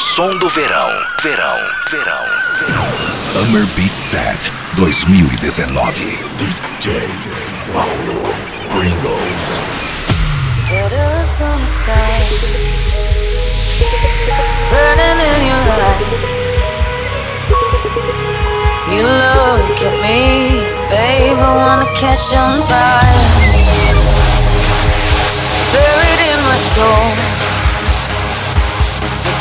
Som do verão. Verão, verão, verão. Summer Beat Set 2019. DJ Paulo Pringles. Photos on the sky. Burning in your eyes. You look at me, babe. I wanna catch on fire. It's buried in my soul.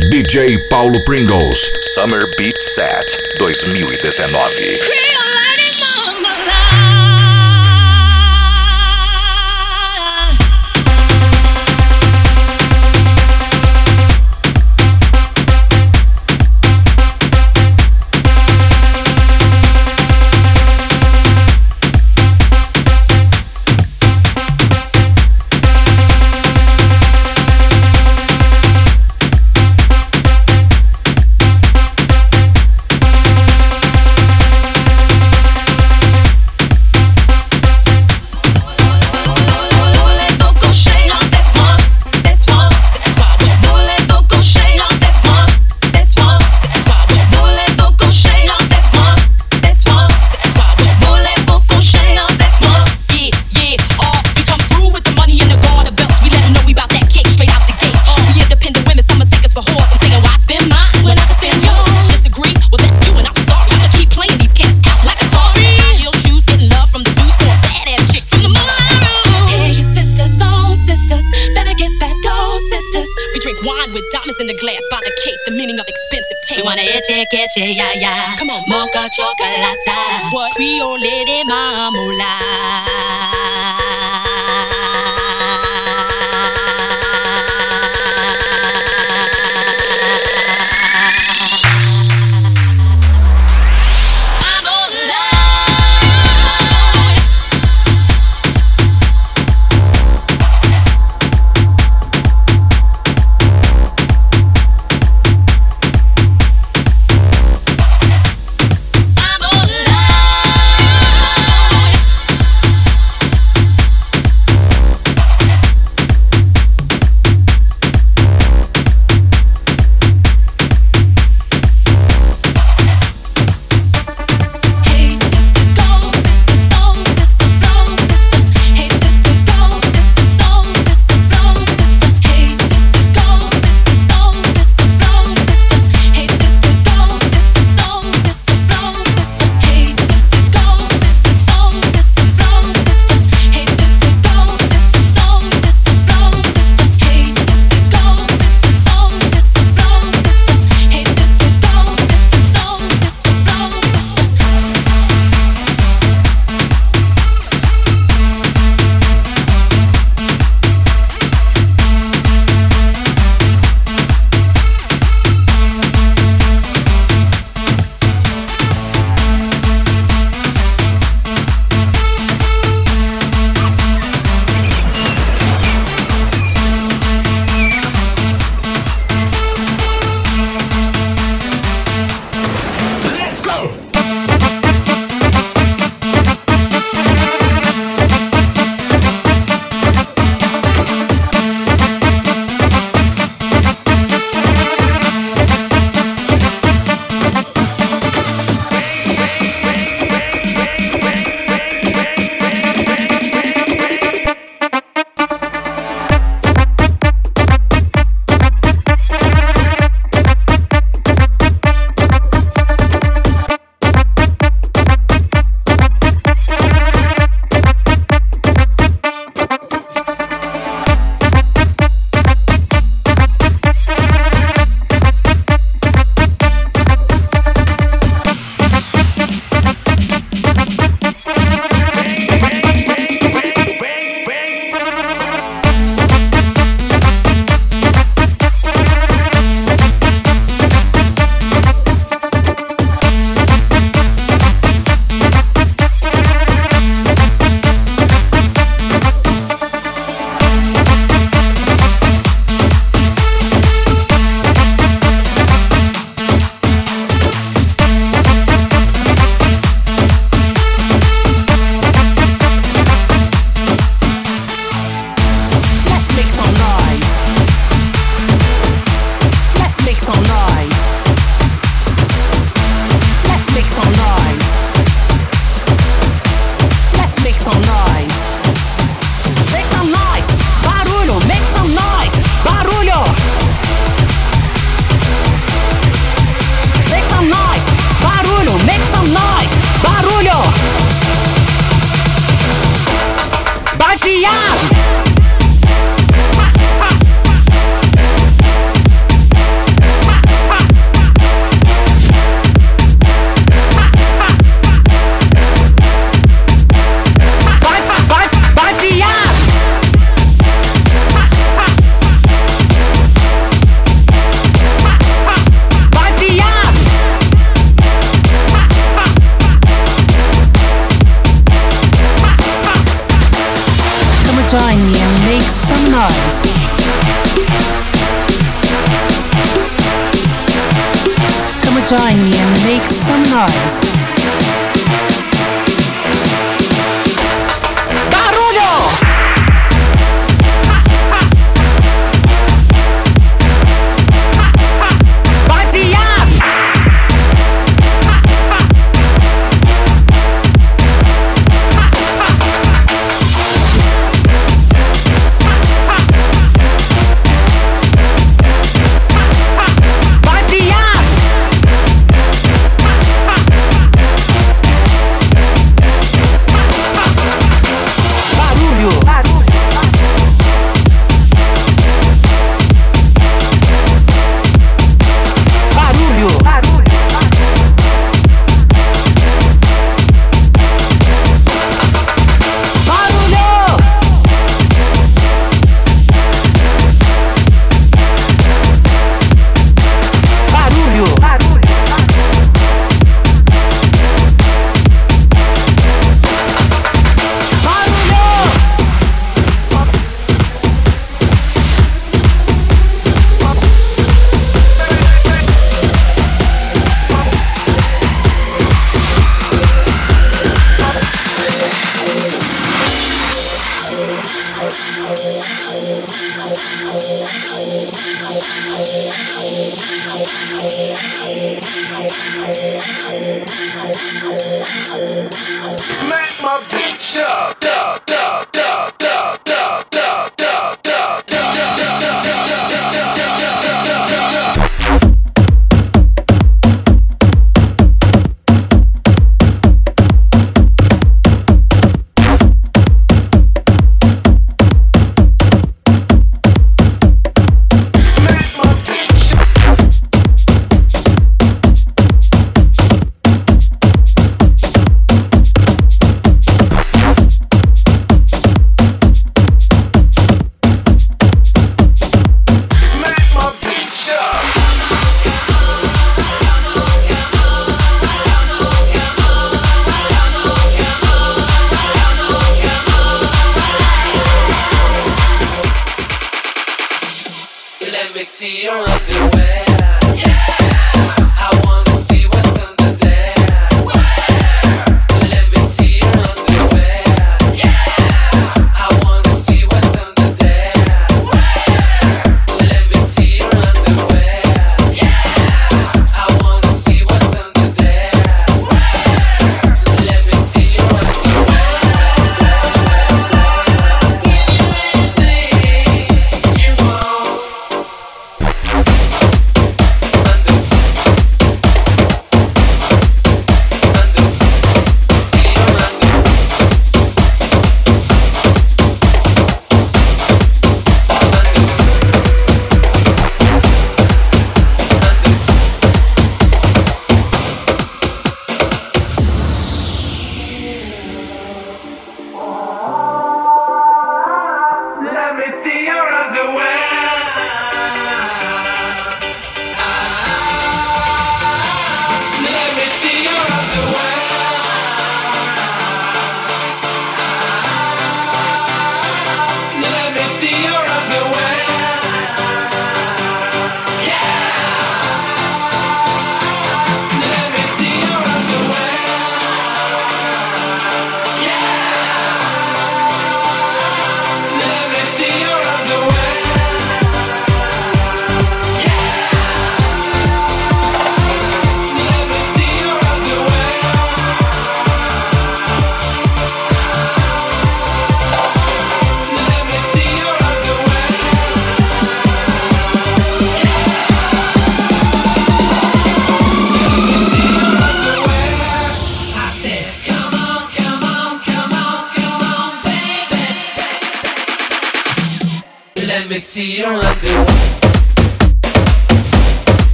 DJ Paulo Pringles Summer Beat Set 2019. catchy,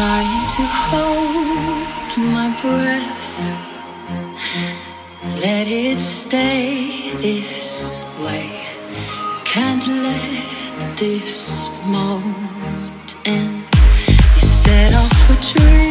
trying to hold my breath. Let it stay this way. Can't let this moment end. You set off a dream.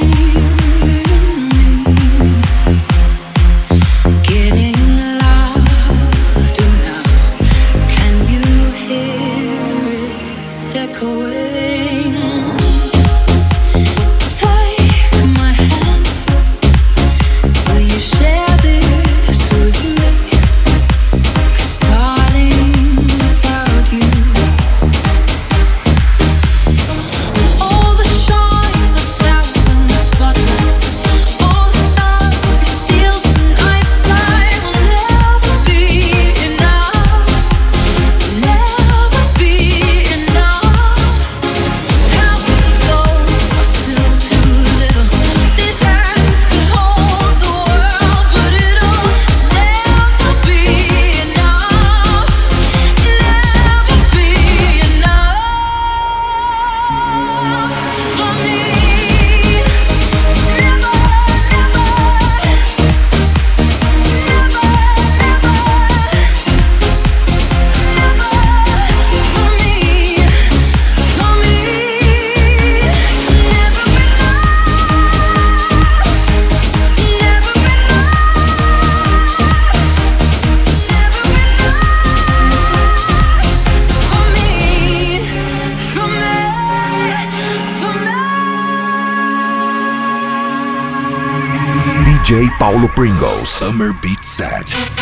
Pringles. Summer Beach Set.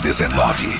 Covid-19.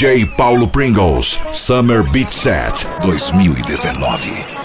DJ Paulo Pringles, Summer Beat Set 2019.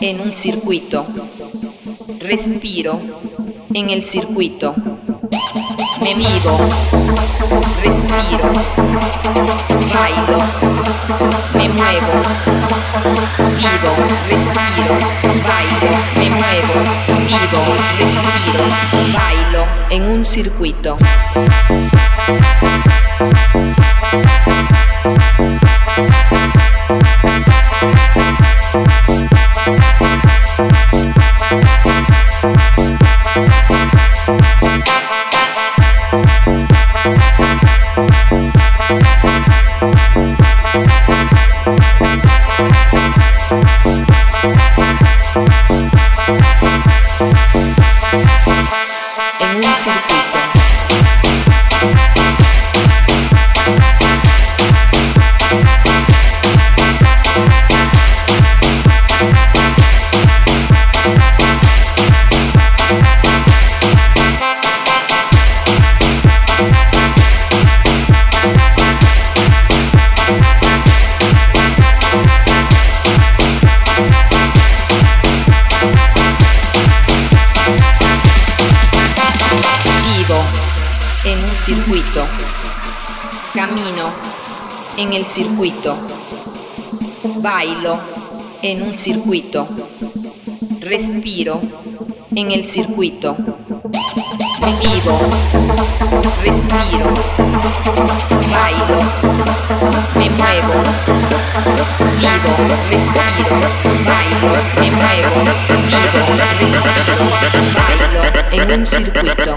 En un circuito. Respiro en el circuito. Me vivo. Respiro. Bailo. Me muevo. Vivo. Respiro. Bailo. Me muevo. Vivo. Respiro. Bailo en un circuito. En un circuito. Respiro en el circuito. Vivo. Respiro. Bailo. Me muevo. Vivo. Respiro. Bailo. Me muevo. Vivo. Respiro. Bailo en un circuito.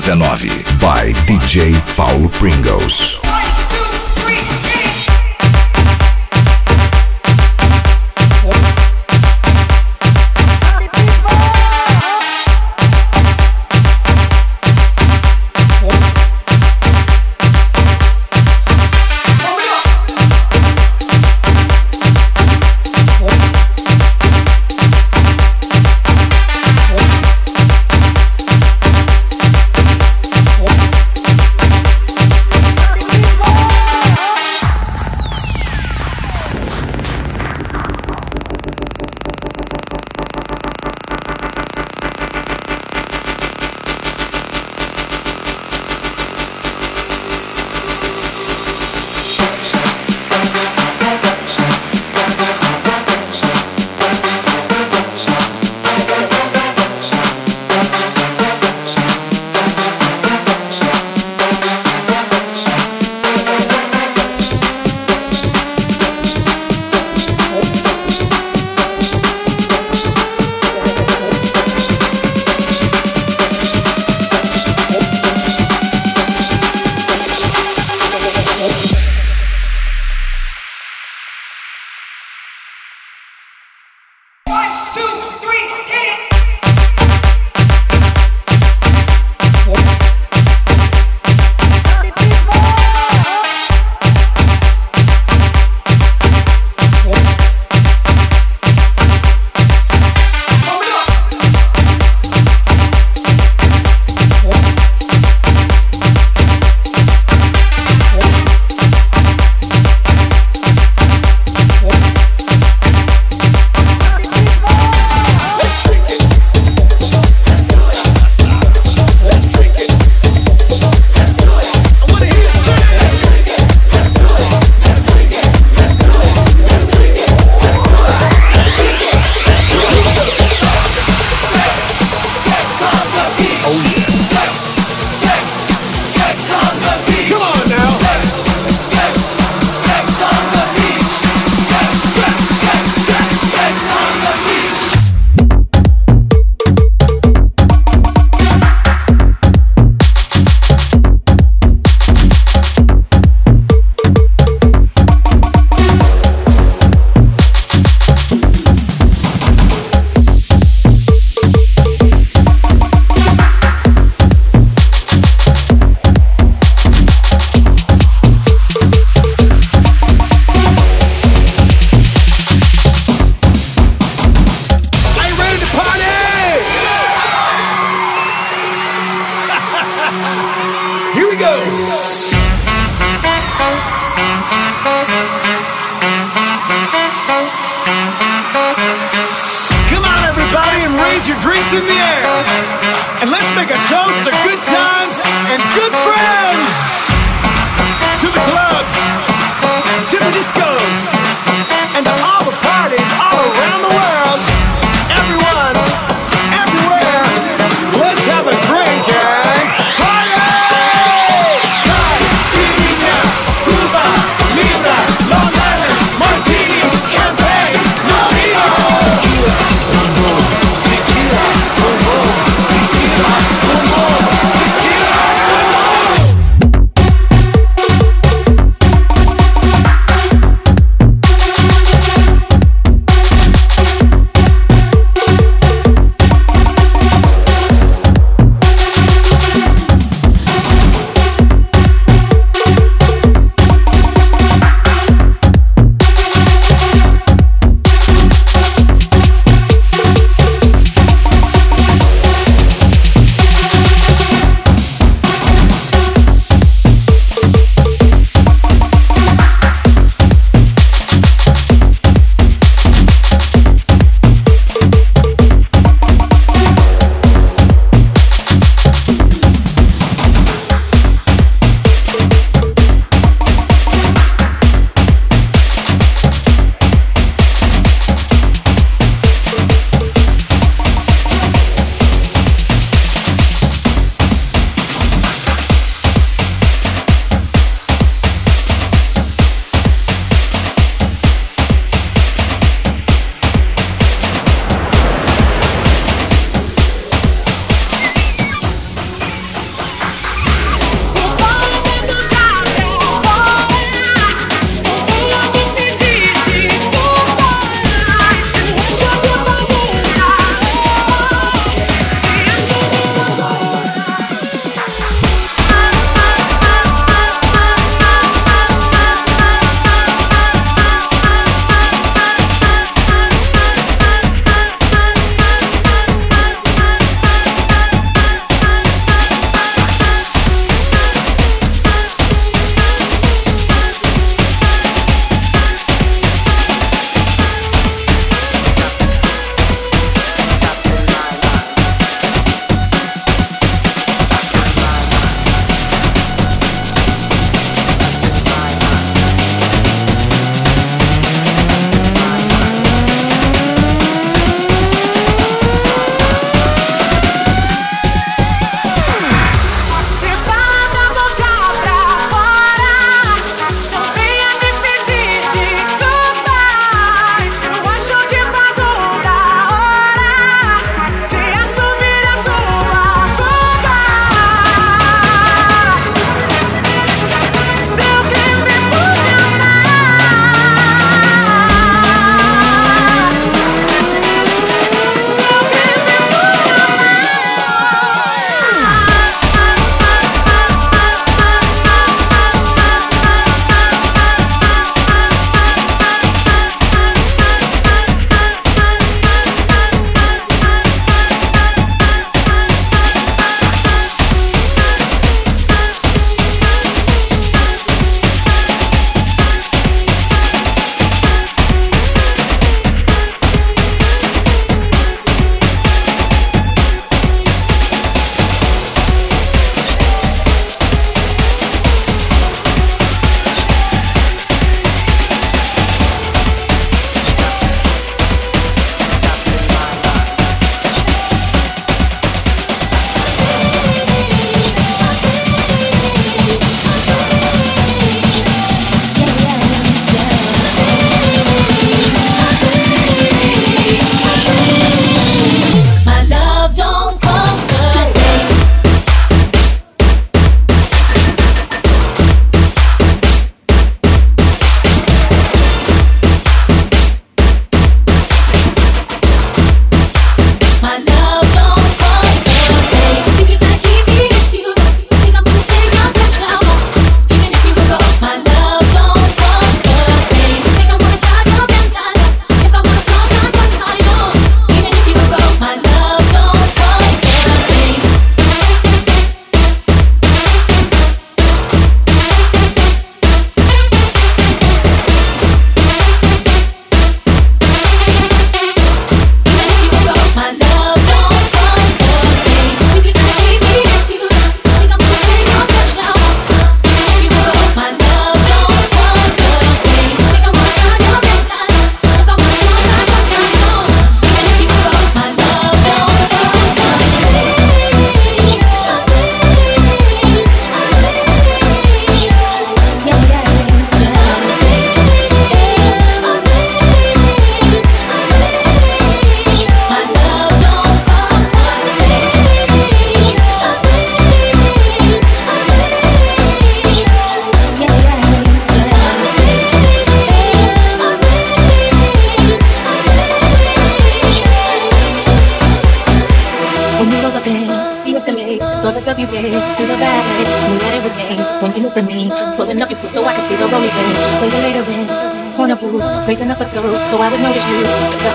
19.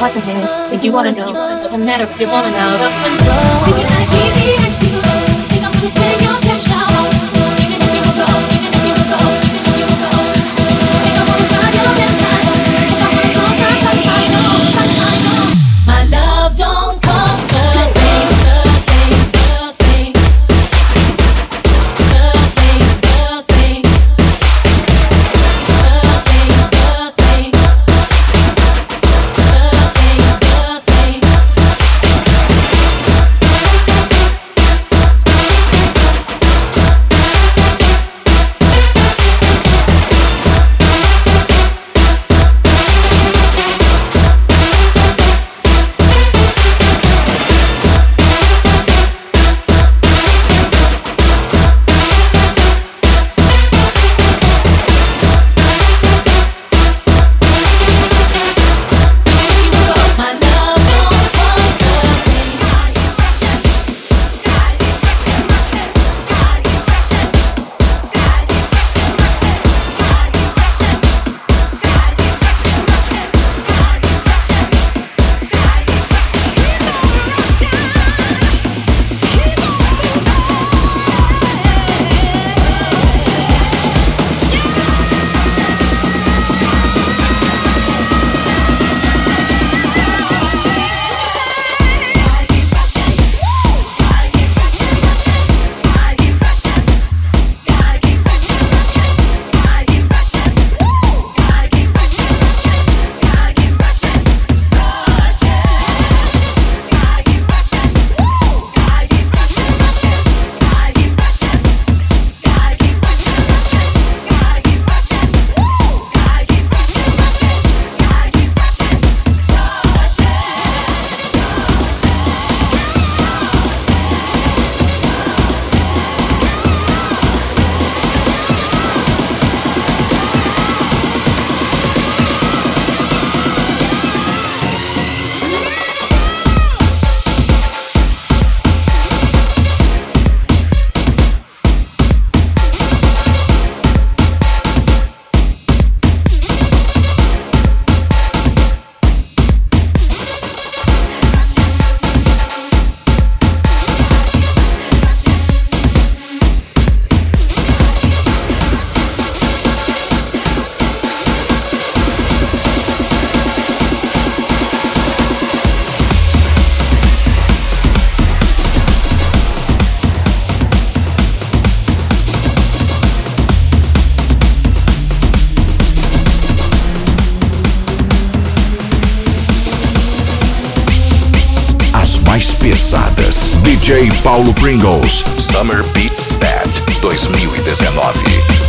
hard to hit. Think you wanna know? Doesn't matter if you're falling out of control. Do you wanna keep me mais pesadas. DJ Paulo Pringles, Summer Beats Bad 2019.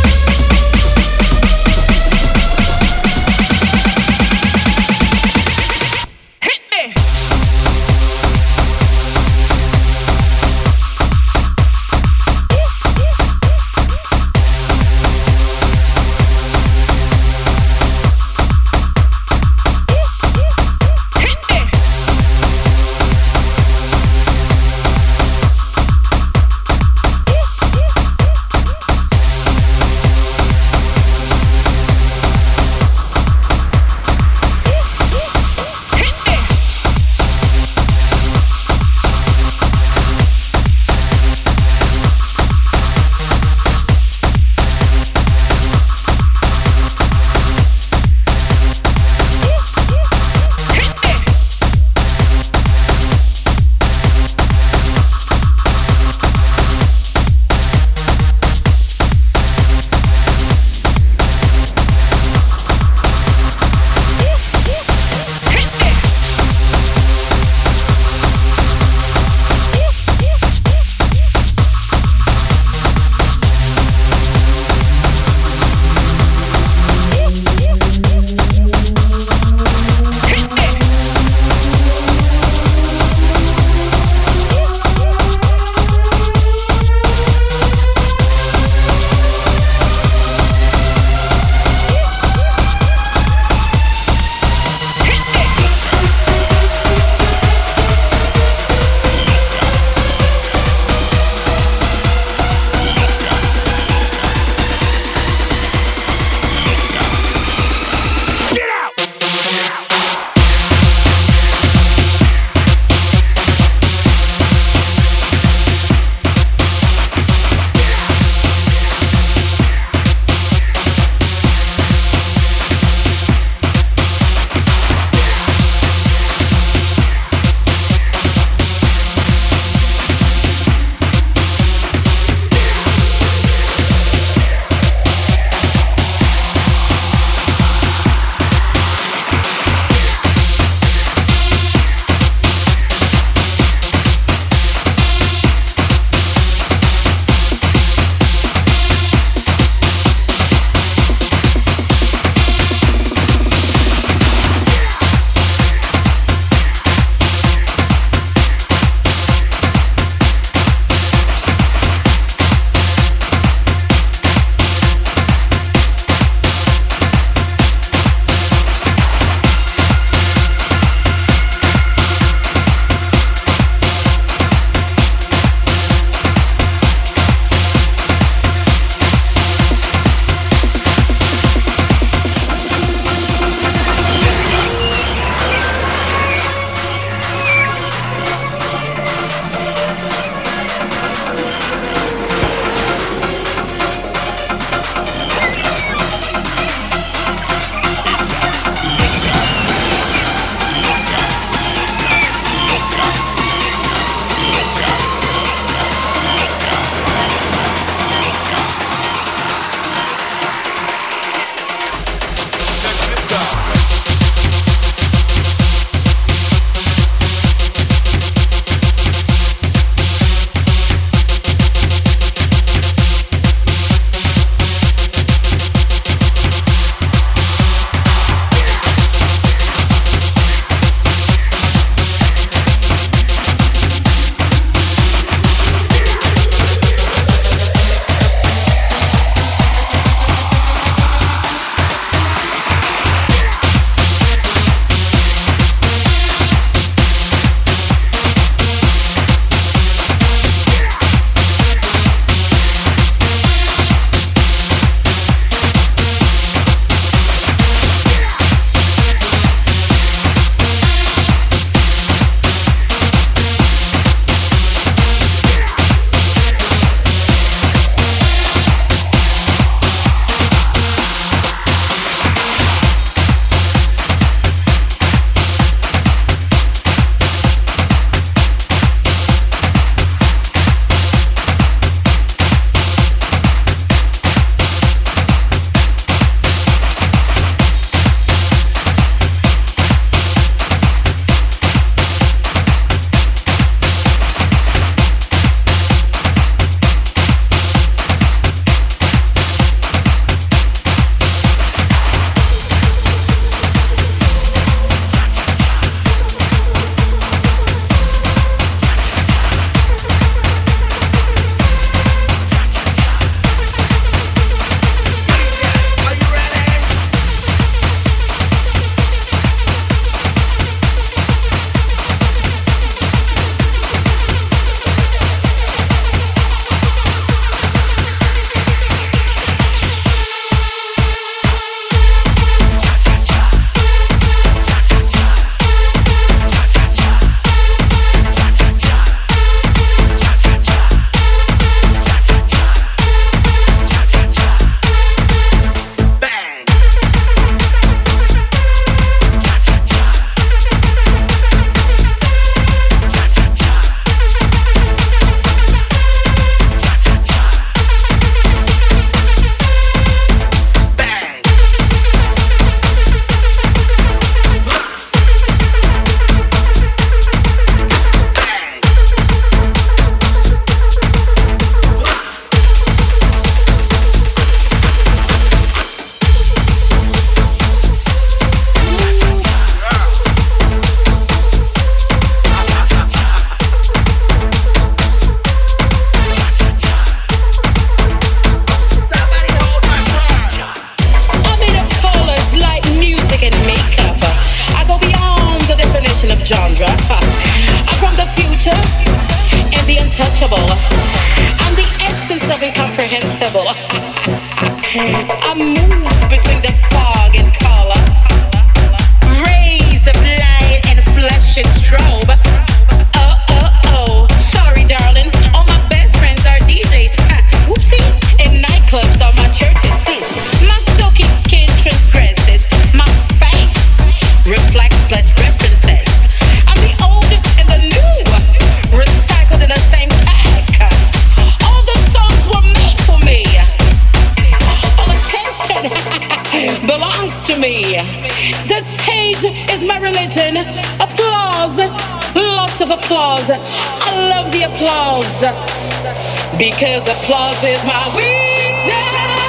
Because applause is my weakness.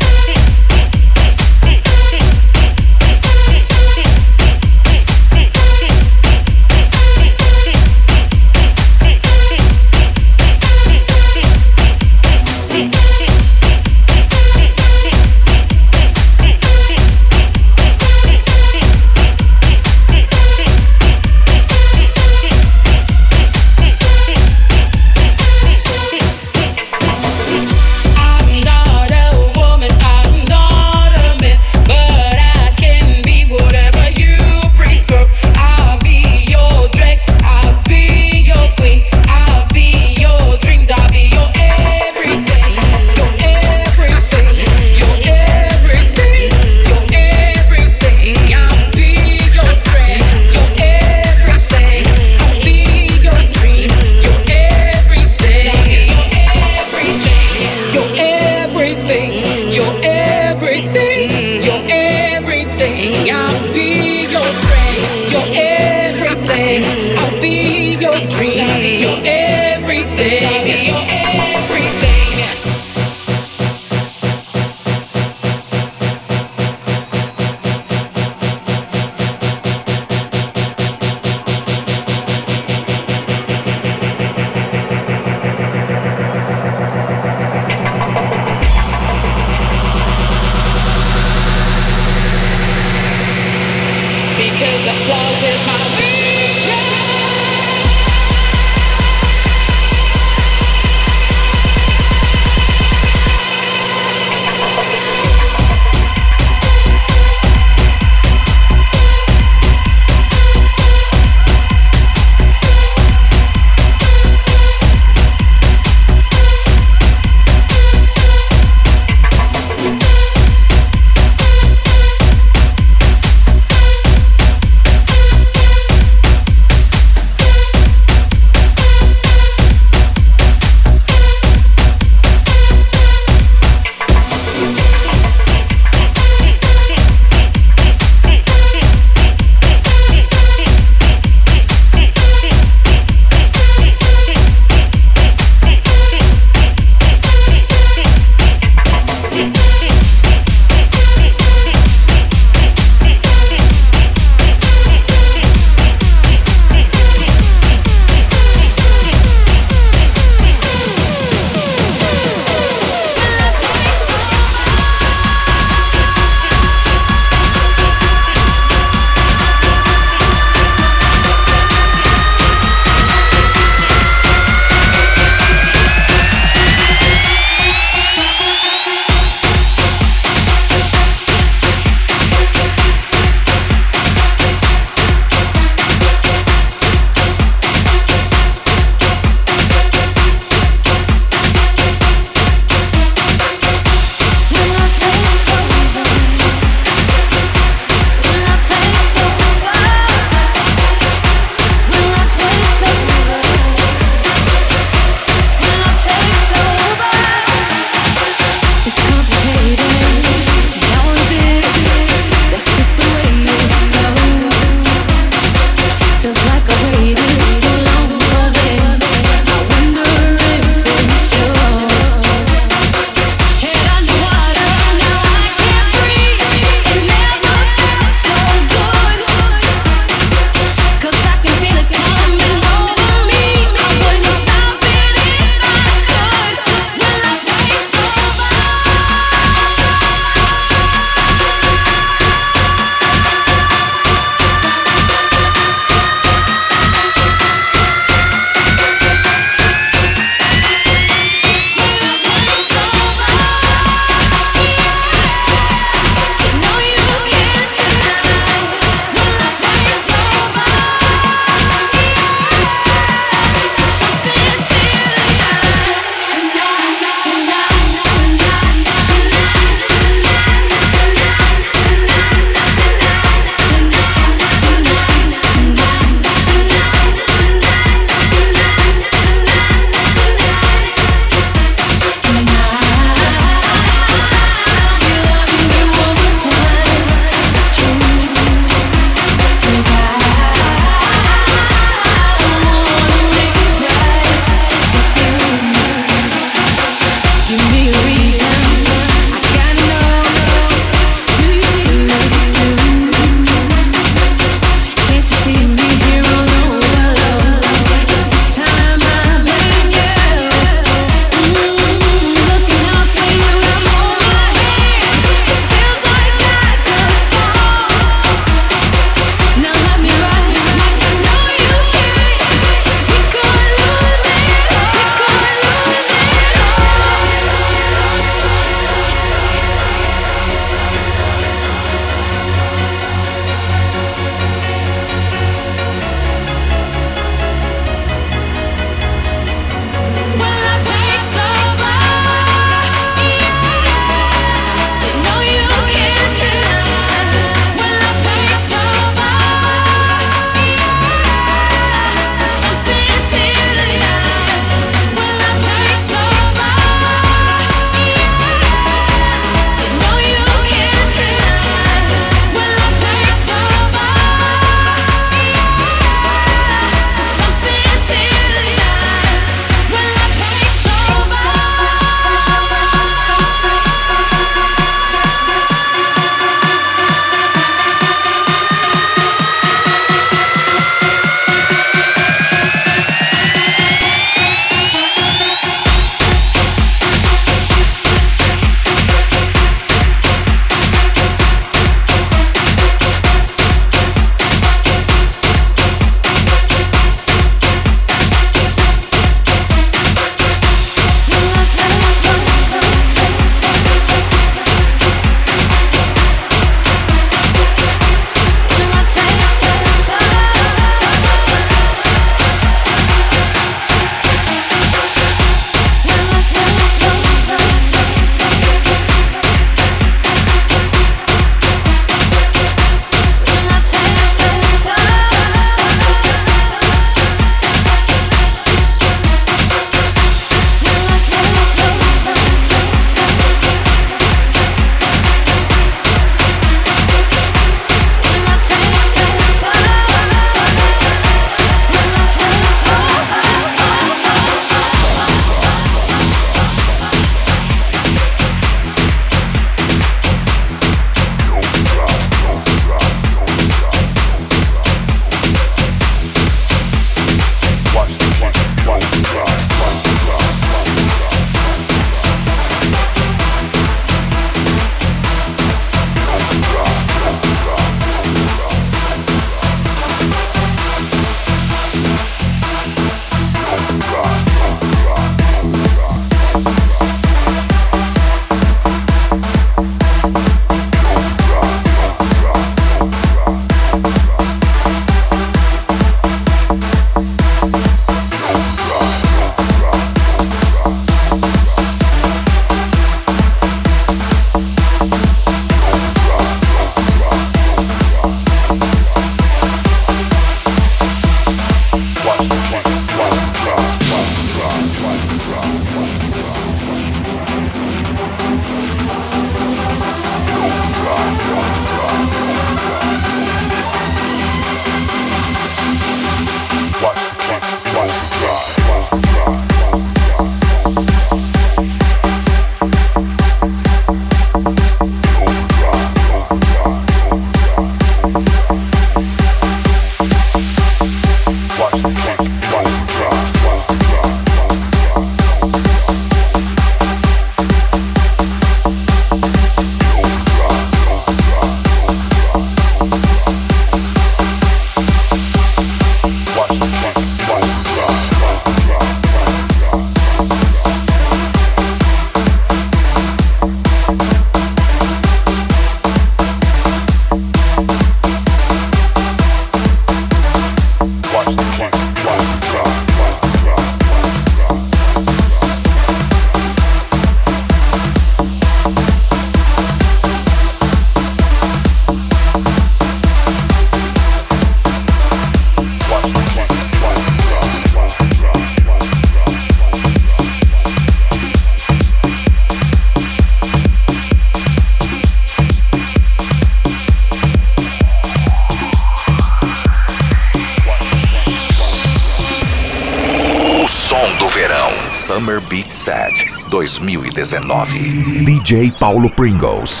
2019. DJ Paulo Pringles.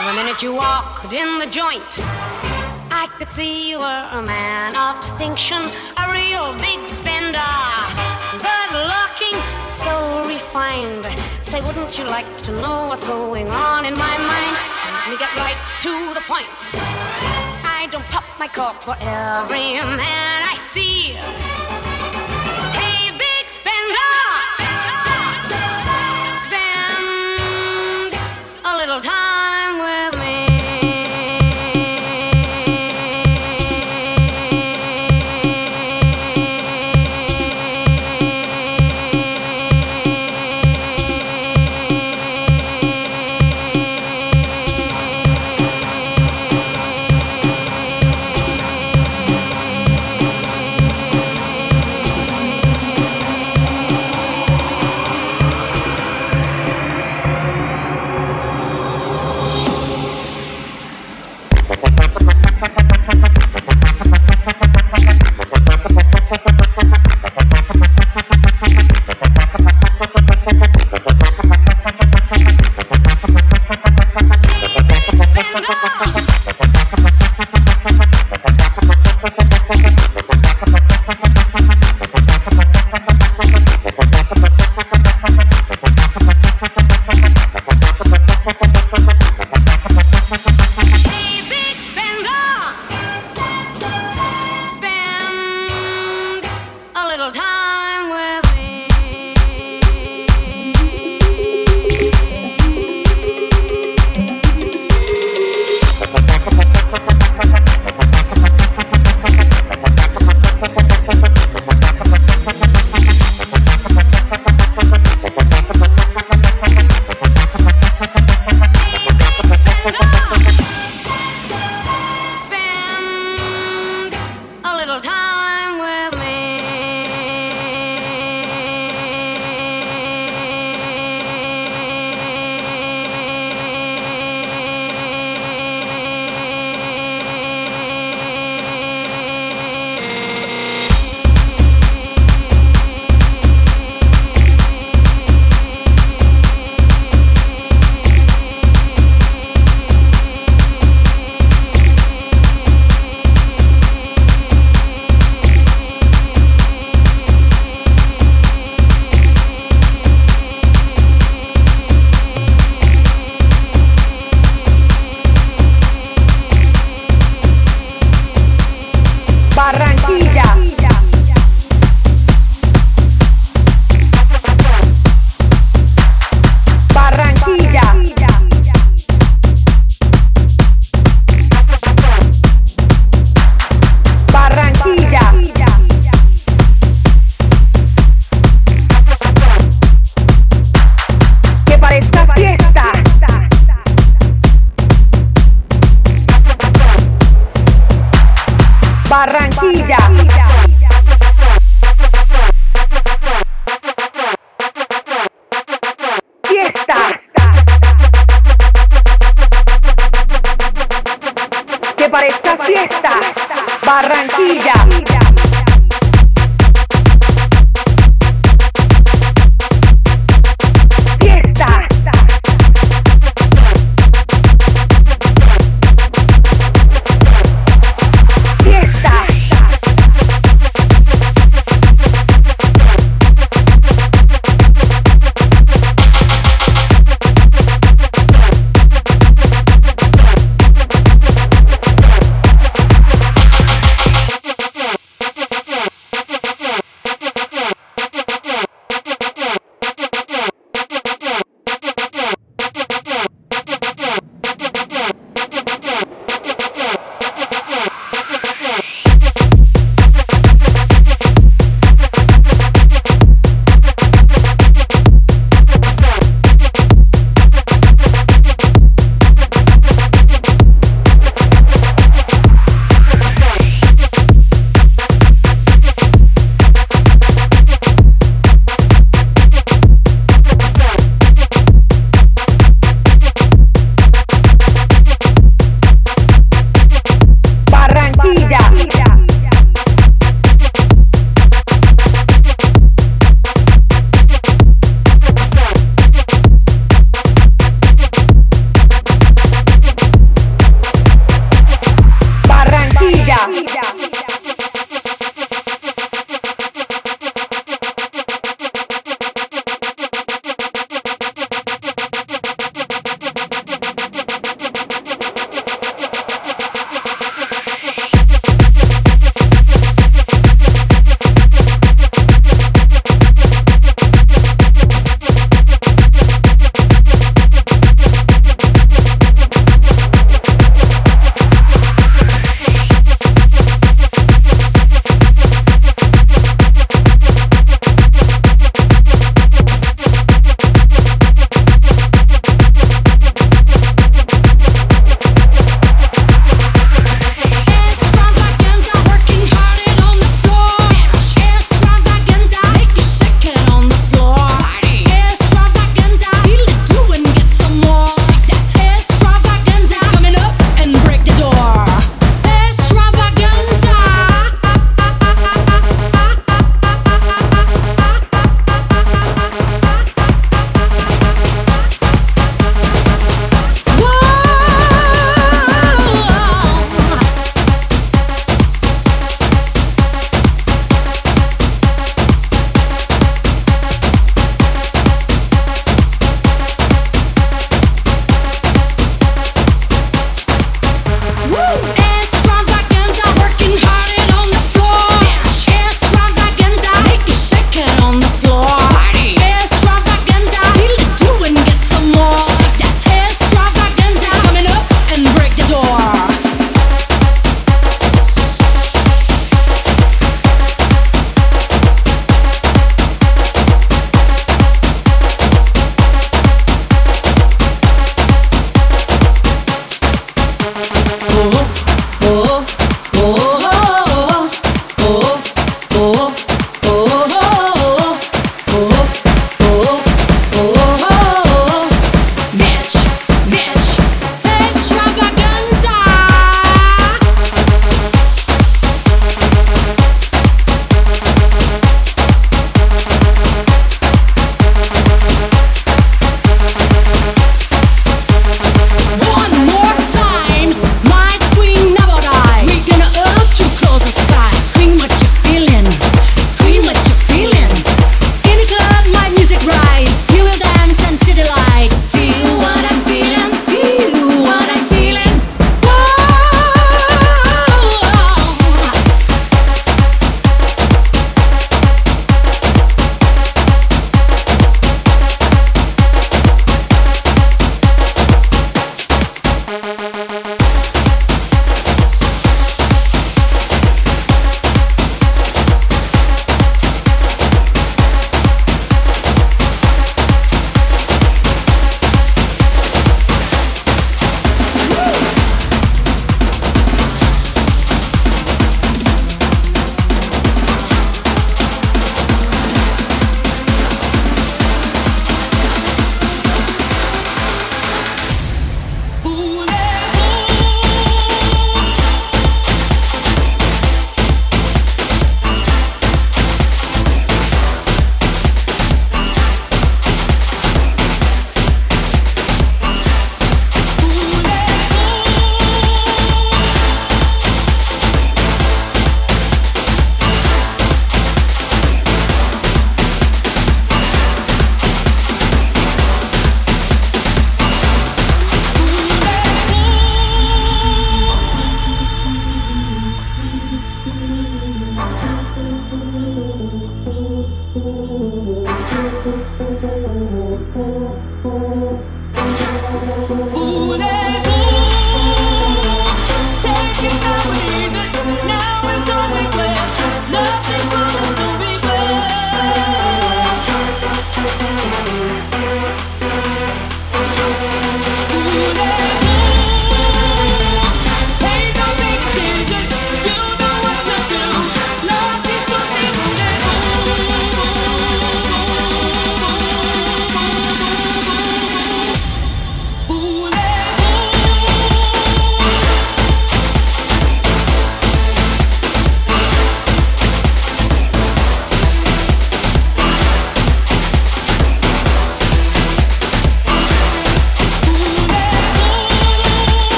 The minute you walked in the joint, I could see you were a man of distinction, a real big spender. Good looking, so refined. Say, wouldn't you like to know what's going on in my mind? So let me get right to the point. I don't pop my cork for every man I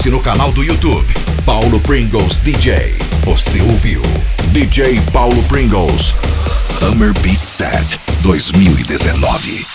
Inscreva-se no canal do YouTube Paulo Pringles DJ. Você ouviu? DJ Paulo Pringles Summer Beat Set 2019.